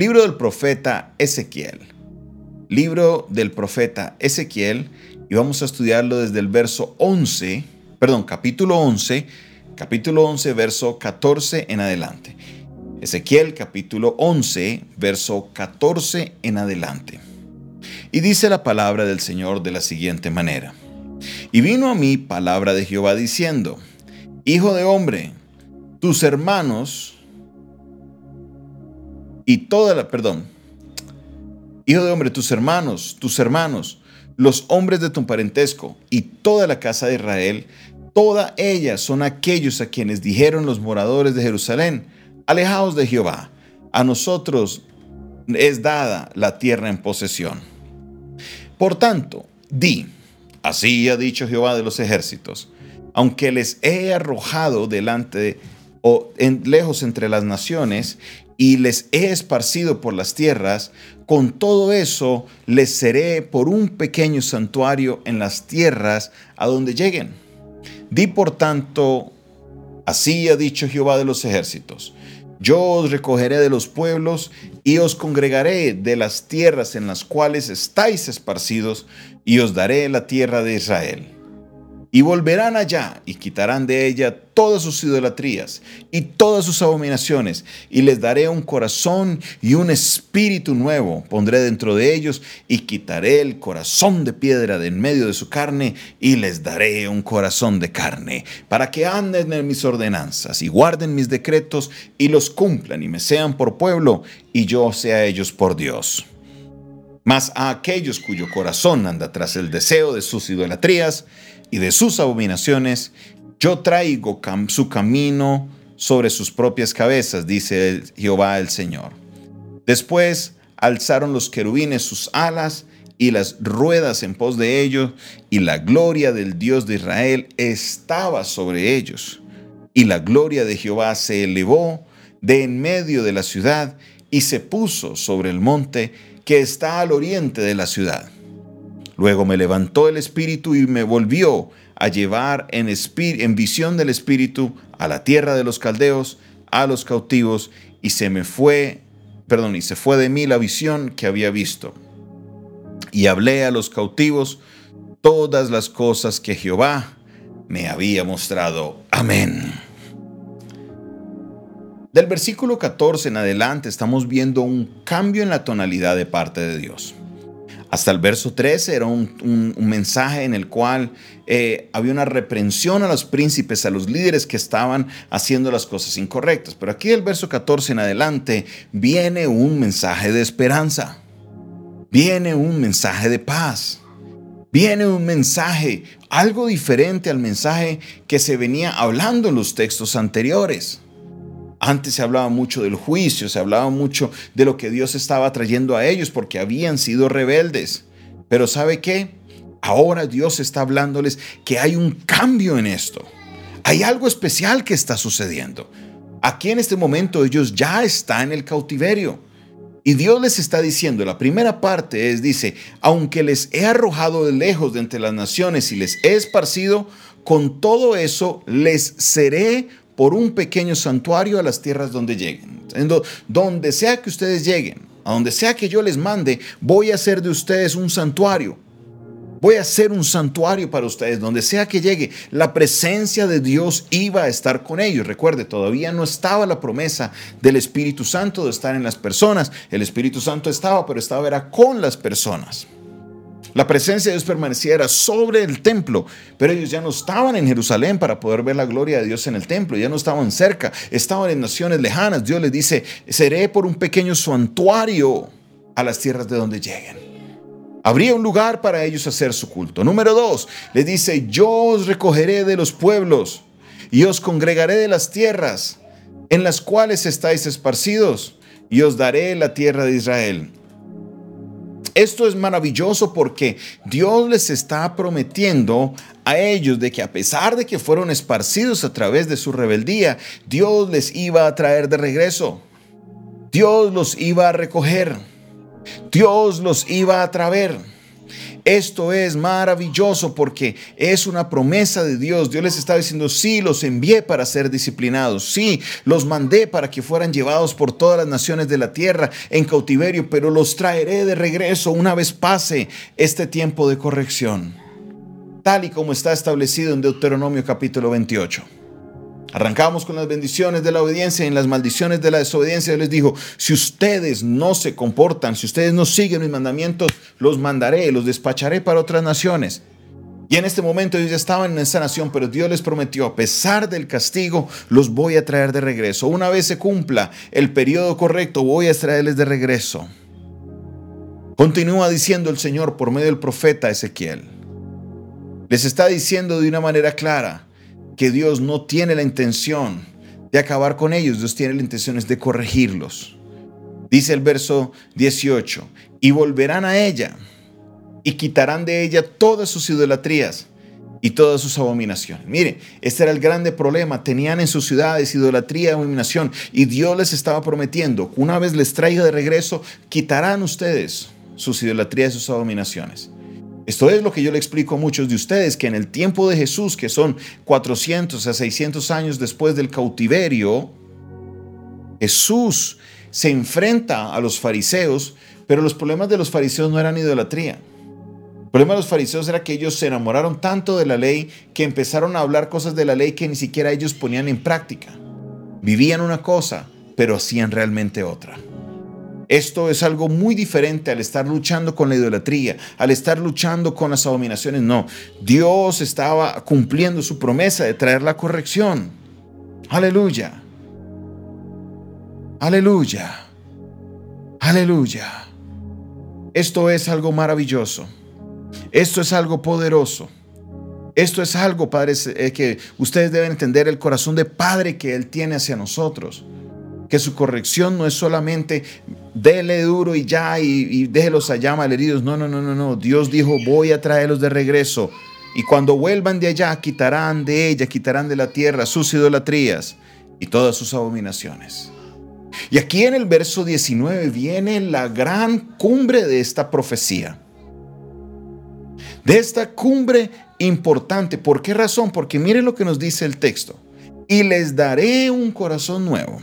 Libro del profeta Ezequiel. Libro del profeta Ezequiel y vamos a estudiarlo desde el verso 11, perdón, capítulo 11, capítulo 11, verso 14 en adelante. Ezequiel capítulo 11, verso 14 en adelante. Y dice la palabra del Señor de la siguiente manera. Y vino a mí palabra de Jehová diciendo, Hijo de hombre, tus hermanos y toda la, perdón, Hijo de hombre, tus hermanos, tus hermanos, los hombres de tu parentesco y toda la casa de Israel, toda ella son aquellos a quienes dijeron los moradores de Jerusalén, alejaos de Jehová, a nosotros es dada la tierra en posesión. Por tanto, di, así ha dicho Jehová de los ejércitos, aunque les he arrojado delante o en, lejos entre las naciones y les he esparcido por las tierras, con todo eso les seré por un pequeño santuario en las tierras a donde lleguen. Di por tanto, así ha dicho Jehová de los ejércitos, yo os recogeré de los pueblos y os congregaré de las tierras en las cuales estáis esparcidos y os daré la tierra de Israel y volverán allá y quitarán de ella todas sus idolatrías y todas sus abominaciones, y les daré un corazón y un espíritu nuevo, pondré dentro de ellos, y quitaré el corazón de piedra de en medio de su carne, y les daré un corazón de carne, para que anden en mis ordenanzas, y guarden mis decretos, y los cumplan, y me sean por pueblo, y yo sea ellos por Dios. Mas a aquellos cuyo corazón anda tras el deseo de sus idolatrías, y de sus abominaciones, yo traigo su camino sobre sus propias cabezas, dice Jehová el Señor. Después alzaron los querubines sus alas y las ruedas en pos de ellos, y la gloria del Dios de Israel estaba sobre ellos. Y la gloria de Jehová se elevó de en medio de la ciudad y se puso sobre el monte que está al oriente de la ciudad. Luego me levantó el espíritu y me volvió a llevar en, en visión del espíritu a la tierra de los caldeos, a los cautivos, y se me fue, perdón, y se fue de mí la visión que había visto. Y hablé a los cautivos todas las cosas que Jehová me había mostrado. Amén. Del versículo 14 en adelante estamos viendo un cambio en la tonalidad de parte de Dios. Hasta el verso 13 era un, mensaje en el cual eh, había una reprensión a los príncipes, a los líderes que estaban haciendo las cosas incorrectas. Pero aquí el verso 14 en adelante viene un mensaje de esperanza. Viene un mensaje de paz. Viene un mensaje, algo diferente al mensaje que se venía hablando en los textos anteriores. Antes se hablaba mucho del juicio, se hablaba mucho de lo que Dios estaba trayendo a ellos porque habían sido rebeldes. Pero ¿sabe qué? Ahora Dios está hablándoles que hay un cambio en esto. Hay algo especial que está sucediendo. Aquí en este momento ellos ya están en el cautiverio. Y Dios les está diciendo, la primera parte es, dice, aunque les he arrojado de lejos de entre las naciones y les he esparcido, con todo eso les seré por un pequeño santuario a las tierras donde lleguen. Donde sea que ustedes lleguen, a donde sea que yo les mande, voy a hacer de ustedes un santuario. Voy a hacer un santuario para ustedes, donde sea que llegue. La presencia de Dios iba a estar con ellos. Recuerde, todavía no estaba la promesa del Espíritu Santo de estar en las personas. El Espíritu Santo estaba, pero estaba era con las personas. La presencia de Dios permanecía sobre el templo, pero ellos ya no estaban en Jerusalén para poder ver la gloria de Dios en el templo, ya no estaban cerca, estaban en naciones lejanas. Dios les dice, seré por un pequeño santuario a las tierras de donde lleguen. Habría un lugar para ellos hacer su culto. Número dos, les dice, yo os recogeré de los pueblos y os congregaré de las tierras en las cuales estáis esparcidos y os daré la tierra de Israel. Esto es maravilloso porque Dios les está prometiendo a ellos de que a pesar de que fueron esparcidos a través de su rebeldía, Dios les iba a traer de regreso. Dios los iba a recoger. Dios los iba a traer. Esto es maravilloso porque es una promesa de Dios. Dios les está diciendo, sí, los envié para ser disciplinados, sí, los mandé para que fueran llevados por todas las naciones de la tierra en cautiverio, pero los traeré de regreso una vez pase este tiempo de corrección, tal y como está establecido en Deuteronomio capítulo 28. Arrancamos con las bendiciones de la obediencia y en las maldiciones de la desobediencia. Él les dijo, si ustedes no se comportan, si ustedes no siguen mis mandamientos, los mandaré, los despacharé para otras naciones. Y en este momento ellos ya estaban en esa nación, pero Dios les prometió, a pesar del castigo, los voy a traer de regreso. Una vez se cumpla el periodo correcto, voy a traerles de regreso. Continúa diciendo el Señor por medio del profeta Ezequiel. Les está diciendo de una manera clara, que Dios no tiene la intención de acabar con ellos, Dios tiene la intención de corregirlos. Dice el verso 18, y volverán a ella y quitarán de ella todas sus idolatrías y todas sus abominaciones. Mire, este era el grande problema. Tenían en sus ciudades idolatría y abominación. Y Dios les estaba prometiendo una vez les traiga de regreso, quitarán ustedes sus idolatrías y sus abominaciones. Esto es lo que yo le explico a muchos de ustedes, que en el tiempo de Jesús, que son 400 a 600 años después del cautiverio, Jesús se enfrenta a los fariseos, pero los problemas de los fariseos no eran idolatría. El problema de los fariseos era que ellos se enamoraron tanto de la ley que empezaron a hablar cosas de la ley que ni siquiera ellos ponían en práctica. Vivían una cosa, pero hacían realmente otra. Esto es algo muy diferente al estar luchando con la idolatría, al estar luchando con las abominaciones. No, Dios estaba cumpliendo su promesa de traer la corrección. Aleluya. Aleluya. Aleluya. Esto es algo maravilloso. Esto es algo poderoso. Esto es algo, padres, eh, que ustedes deben entender el corazón de Padre que Él tiene hacia nosotros que su corrección no es solamente dele duro y ya y, déjelos allá malheridos. No, no, no, no, no. Dios dijo, voy a traerlos de regreso. Y cuando vuelvan de allá, quitarán de ella, quitarán de la tierra sus idolatrías y todas sus abominaciones. Y aquí en el verso 19 viene la gran cumbre de esta profecía. De esta cumbre importante. ¿Por qué razón? Porque miren lo que nos dice el texto. Y les daré un corazón nuevo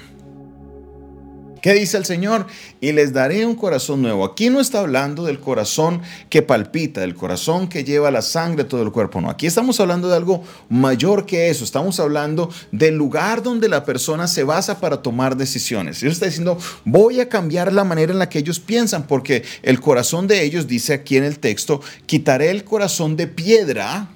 ¿Qué dice el Señor? Y les daré un corazón nuevo. Aquí no está hablando del corazón que palpita, del corazón que lleva la sangre todo el cuerpo. No, aquí estamos hablando de algo mayor que eso. Estamos hablando del lugar donde la persona se basa para tomar decisiones. Dios está diciendo, voy a cambiar la manera en la que ellos piensan, porque el corazón de ellos, dice aquí en el texto, quitaré el corazón de piedra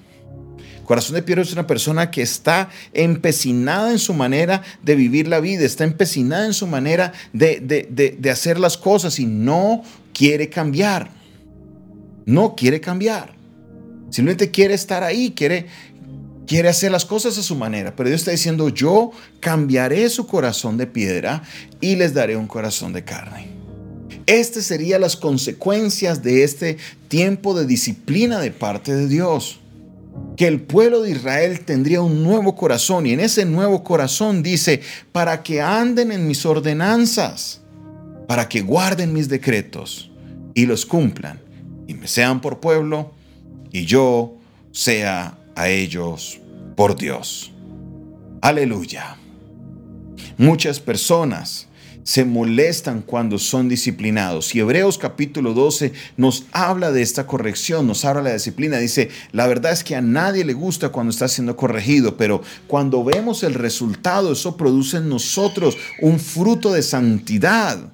Corazón de piedra es una persona que está empecinada en su manera de vivir la vida, está empecinada en su manera de, hacer las cosas y no quiere cambiar. No quiere cambiar. Simplemente quiere estar ahí, quiere, quiere hacer las cosas a su manera. Pero Dios está diciendo, yo cambiaré su corazón de piedra y les daré un corazón de carne. Estas serían las consecuencias de este tiempo de disciplina de parte de Dios que el pueblo de Israel tendría un nuevo corazón y en ese nuevo corazón dice, para que anden en mis ordenanzas, para que guarden mis decretos y los cumplan y me sean por pueblo y yo sea a ellos por Dios. Aleluya. Muchas personas se molestan cuando son disciplinados. Y Hebreos capítulo 12 nos habla de esta corrección, nos habla de la disciplina. Dice, la verdad es que a nadie le gusta cuando está siendo corregido, pero cuando vemos el resultado, eso produce en nosotros un fruto de santidad.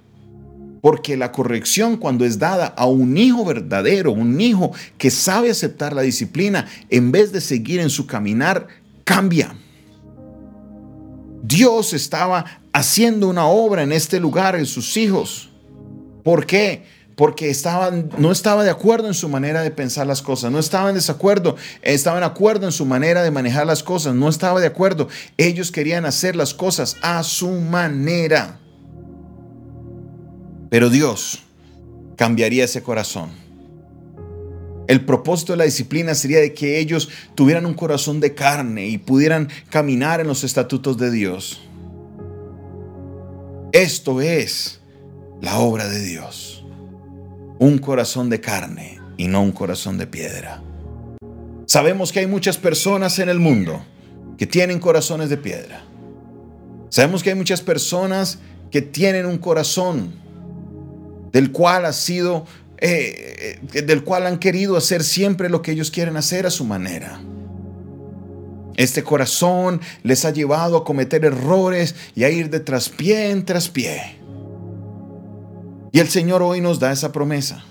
Porque la corrección cuando es dada a un hijo verdadero, un hijo que sabe aceptar la disciplina, en vez de seguir en su caminar, cambia. Dios estaba haciendo una obra en este lugar en sus hijos. ¿Por qué? Porque no estaba de acuerdo en su manera de pensar las cosas, no estaban en desacuerdo, estaban de acuerdo en su manera de manejar las cosas, no estaba de acuerdo. Ellos querían hacer las cosas a su manera. Pero Dios cambiaría ese corazón. El propósito de la disciplina sería de que ellos tuvieran un corazón de carne y pudieran caminar en los estatutos de Dios. Esto es la obra de Dios. Un corazón de carne y no un corazón de piedra. Sabemos que hay muchas personas en el mundo que tienen corazones de piedra. Sabemos que hay muchas personas que tienen un corazón del cual ha sido, eh, eh, del cual han querido hacer siempre lo que ellos quieren hacer a su manera. Este corazón les ha llevado a cometer errores y a ir de traspié en traspié. Y el Señor hoy nos da esa promesa.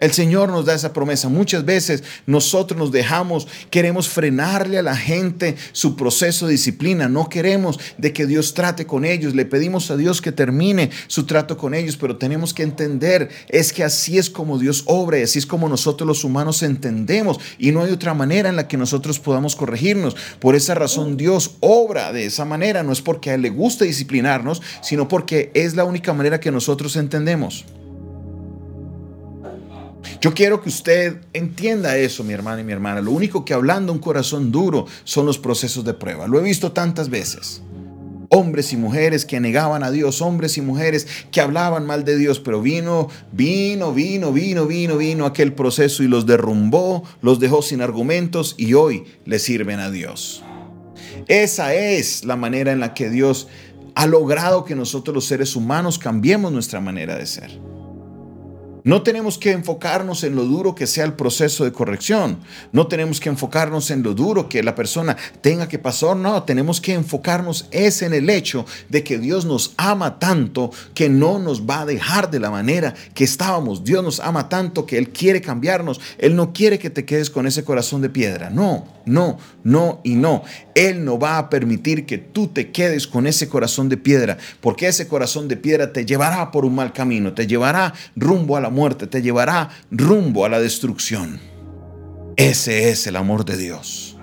El Señor nos da esa promesa. Muchas veces nosotros nos dejamos, queremos frenarle a la gente su proceso de disciplina. No queremos de que Dios trate con ellos. Le pedimos a Dios que termine su trato con ellos, pero tenemos que entender, es que así es como Dios obra así es como nosotros los humanos entendemos y no hay otra manera en la que nosotros podamos corregirnos. Por esa razón Dios obra de esa manera. No es porque a Él le gusta disciplinarnos, sino porque es la única manera que nosotros entendemos. Yo quiero que usted entienda eso, mi hermana y mi hermana. Lo único que hablando un corazón duro son los procesos de prueba. Lo he visto tantas veces. Hombres y mujeres que negaban a Dios, hombres y mujeres que hablaban mal de Dios, pero vino, vino, vino, vino, vino, vino aquel proceso y los derrumbó, los dejó sin argumentos y hoy le sirven a Dios. Esa es la manera en la que Dios ha logrado que nosotros los seres humanos cambiemos nuestra manera de ser. No tenemos que enfocarnos en lo duro que sea el proceso de corrección. No tenemos que enfocarnos en lo duro que la persona tenga que pasar. No, tenemos que enfocarnos es en el hecho de que Dios nos ama tanto que no nos va a dejar de la manera que estábamos. Dios nos ama tanto que Él quiere cambiarnos. Él no quiere que te quedes con ese corazón de piedra. No, no, no y no. Él no va a permitir que tú te quedes con ese corazón de piedra, porque ese corazón de piedra te llevará por un mal camino, te llevará rumbo a la muerte, te llevará rumbo a la destrucción. Ese es el amor de Dios.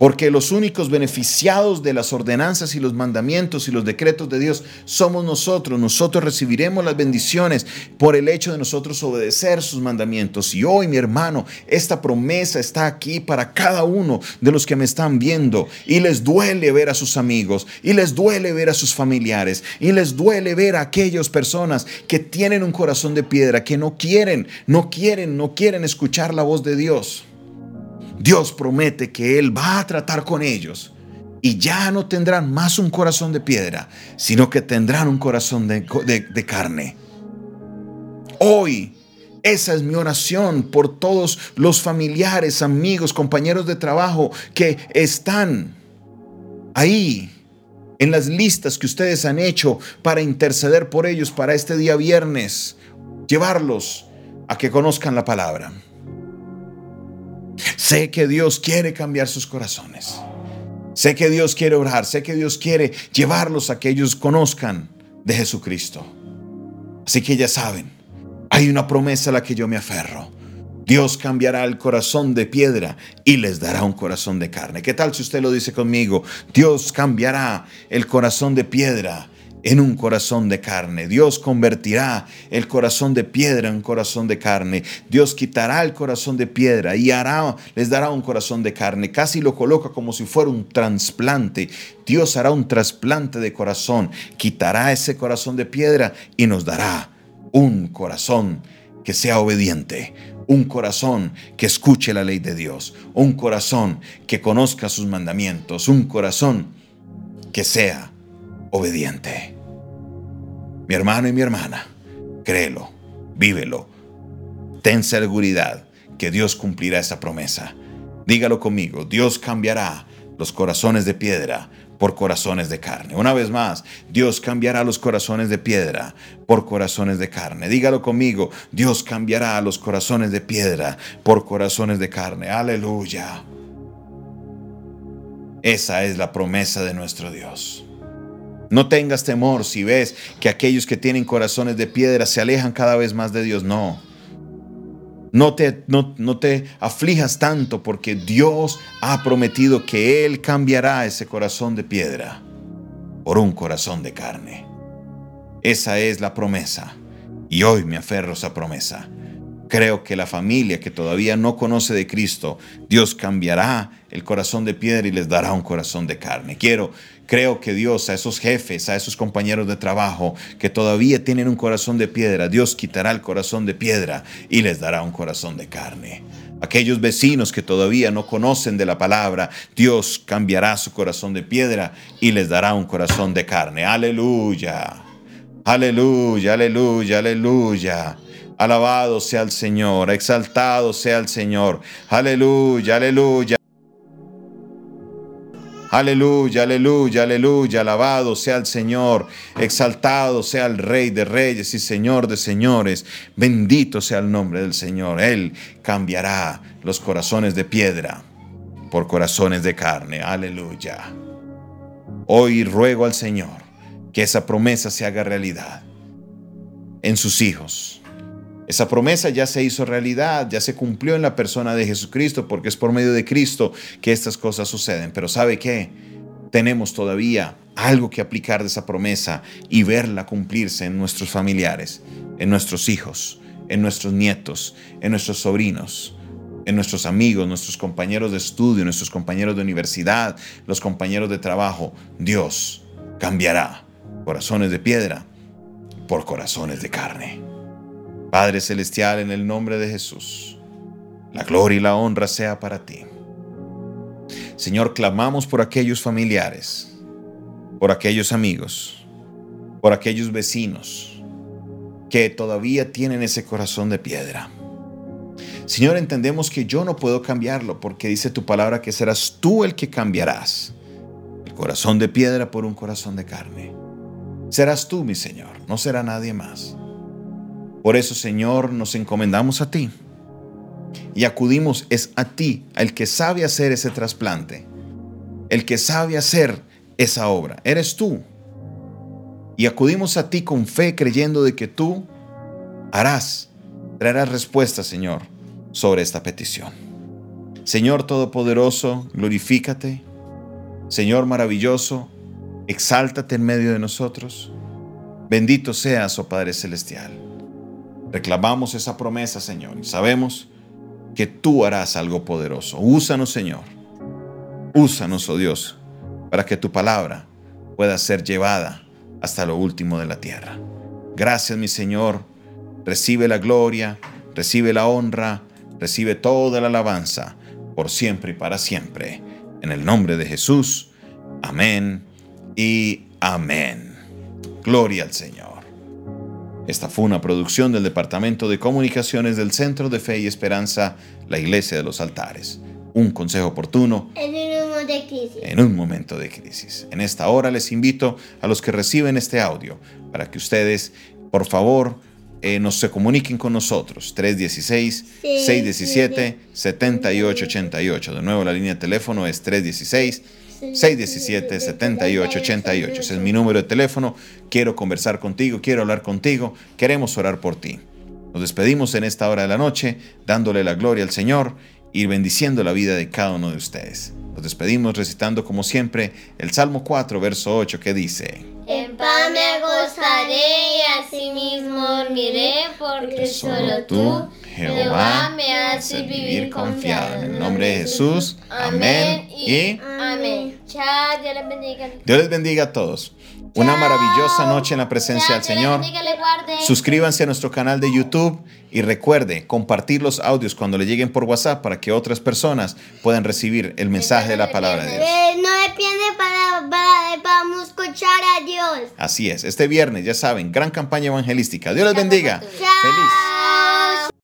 Porque los únicos beneficiados de las ordenanzas y los mandamientos y los decretos de Dios somos nosotros. Nosotros recibiremos las bendiciones por el hecho de nosotros obedecer sus mandamientos. Y hoy, mi hermano, esta promesa está aquí para cada uno de los que me están viendo. Y les duele ver a sus amigos, y les duele ver a sus familiares, y les duele ver a aquellas personas que tienen un corazón de piedra, que no quieren, no quieren, no quieren escuchar la voz de Dios. Dios promete que Él va a tratar con ellos y ya no tendrán más un corazón de piedra, sino que tendrán un corazón de, carne. Hoy, esa es mi oración por todos los familiares, amigos, compañeros de trabajo que están ahí en las listas que ustedes han hecho para interceder por ellos para este día viernes, llevarlos a que conozcan la palabra. Sé que Dios quiere cambiar sus corazones. Sé que Dios quiere orar. Sé que Dios quiere llevarlos a que ellos conozcan de Jesucristo. Así que ya saben, hay una promesa a la que yo me aferro. Dios cambiará el corazón de piedra y les dará un corazón de carne. ¿Qué tal si usted lo dice conmigo? Dios cambiará el corazón de piedra en un corazón de carne. Dios convertirá el corazón de piedra en corazón de carne. Dios quitará el corazón de piedra y hará, les dará un corazón de carne. Casi lo coloca como si fuera un trasplante. Dios hará un trasplante de corazón, quitará ese corazón de piedra y nos dará un corazón que sea obediente, un corazón que escuche la ley de Dios, un corazón que conozca sus mandamientos, un corazón que sea obediente. Mi hermano y mi hermana, créelo, vívelo. Ten seguridad que Dios cumplirá esa promesa. Dígalo conmigo, Dios cambiará los corazones de piedra por corazones de carne. Una vez más, Dios cambiará los corazones de piedra por corazones de carne. Dígalo conmigo, Dios cambiará los corazones de piedra por corazones de carne. Aleluya. Esa es la promesa de nuestro Dios. No tengas temor si ves que aquellos que tienen corazones de piedra se alejan cada vez más de Dios. No. No te, no, no te aflijas tanto porque Dios ha prometido que Él cambiará ese corazón de piedra por un corazón de carne. Esa es la promesa. Y hoy me aferro a esa promesa. Creo que la familia que todavía no conoce de Cristo, Dios cambiará el corazón de piedra y les dará un corazón de carne. Quiero, creo que Dios a esos jefes, a esos compañeros de trabajo que todavía tienen un corazón de piedra, Dios quitará el corazón de piedra y les dará un corazón de carne. Aquellos vecinos que todavía no conocen de la palabra, Dios cambiará su corazón de piedra y les dará un corazón de carne. Aleluya. Aleluya, aleluya, aleluya. Alabado sea el Señor, exaltado sea el Señor. Aleluya, aleluya. Aleluya, aleluya, aleluya, alabado sea el Señor, exaltado sea el Rey de Reyes y Señor de Señores, bendito sea el nombre del Señor. Él cambiará los corazones de piedra por corazones de carne, aleluya. Hoy ruego al Señor que esa promesa se haga realidad en sus hijos esa promesa ya se hizo realidad, ya se cumplió en la persona de Jesucristo, porque es por medio de Cristo que estas cosas suceden. Pero ¿sabe qué? Tenemos todavía algo que aplicar de esa promesa y verla cumplirse en nuestros familiares, en nuestros hijos, en nuestros nietos, en nuestros sobrinos en nuestros amigos, nuestros compañeros de estudio, nuestros compañeros de universidad, los compañeros de trabajo. Dios cambiará corazones de piedra por corazones de carne. Padre Celestial, en el nombre de Jesús, la gloria y la honra sea para ti. Señor, clamamos por aquellos familiares, por aquellos amigos, por aquellos vecinos que todavía tienen ese corazón de piedra. Señor, entendemos que yo no puedo cambiarlo porque dice tu palabra que serás tú el que cambiarás el corazón de piedra por un corazón de carne. Serás tú, mi Señor, no será nadie más. Por eso, Señor, nos encomendamos a ti y acudimos es a ti, al que sabe hacer ese trasplante, el que sabe hacer esa obra. Eres tú. Y acudimos a ti con fe, creyendo de que tú harás, traerás respuesta, Señor, sobre esta petición. Señor Todopoderoso, glorifícate. Señor maravilloso, exáltate en medio de nosotros. Bendito seas, oh Padre Celestial. Reclamamos esa promesa, Señor, y sabemos que tú harás algo poderoso. Úsanos, Señor. Úsanos, oh Dios, para que tu palabra pueda ser llevada hasta lo último de la tierra. Gracias, mi Señor. Recibe la gloria, recibe la honra, recibe toda la alabanza, por siempre y para siempre. En el nombre de Jesús. Amén y amén. Gloria al Señor. Esta fue una producción del Departamento de Comunicaciones del Centro de Fe y Esperanza, la Iglesia de los Altares. Un consejo oportuno en un momento de crisis. En un momento de crisis. En esta hora les invito a los que reciben este audio para que ustedes, por favor, eh, nos se comuniquen con nosotros. 316-617-7888. De nuevo, la línea de teléfono es 316 617-7888. Ese es mi número de teléfono. Quiero conversar contigo, quiero hablar contigo, queremos orar por ti. Nos despedimos en esta hora de la noche, dándole la gloria al Señor y bendiciendo la vida de cada uno de ustedes. Nos despedimos recitando como siempre el Salmo 4, verso 8 que dice, En paz me gozaré y asimismo dormiré porque solo tú Jehová me hace vivir confiado. En el nombre de Jesús. Amén. Y amén. Chao. Dios les bendiga. Dios les bendiga a todos. Una maravillosa noche en la presencia del Señor. Suscríbanse a nuestro canal de YouTube y recuerde compartir los audios cuando le lleguen por WhatsApp para que otras personas puedan recibir el mensaje de la palabra de Dios. No depende para, para, para escuchar a Dios. Así es. Este viernes, ya saben, gran campaña evangelística. Dios les bendiga. Feliz.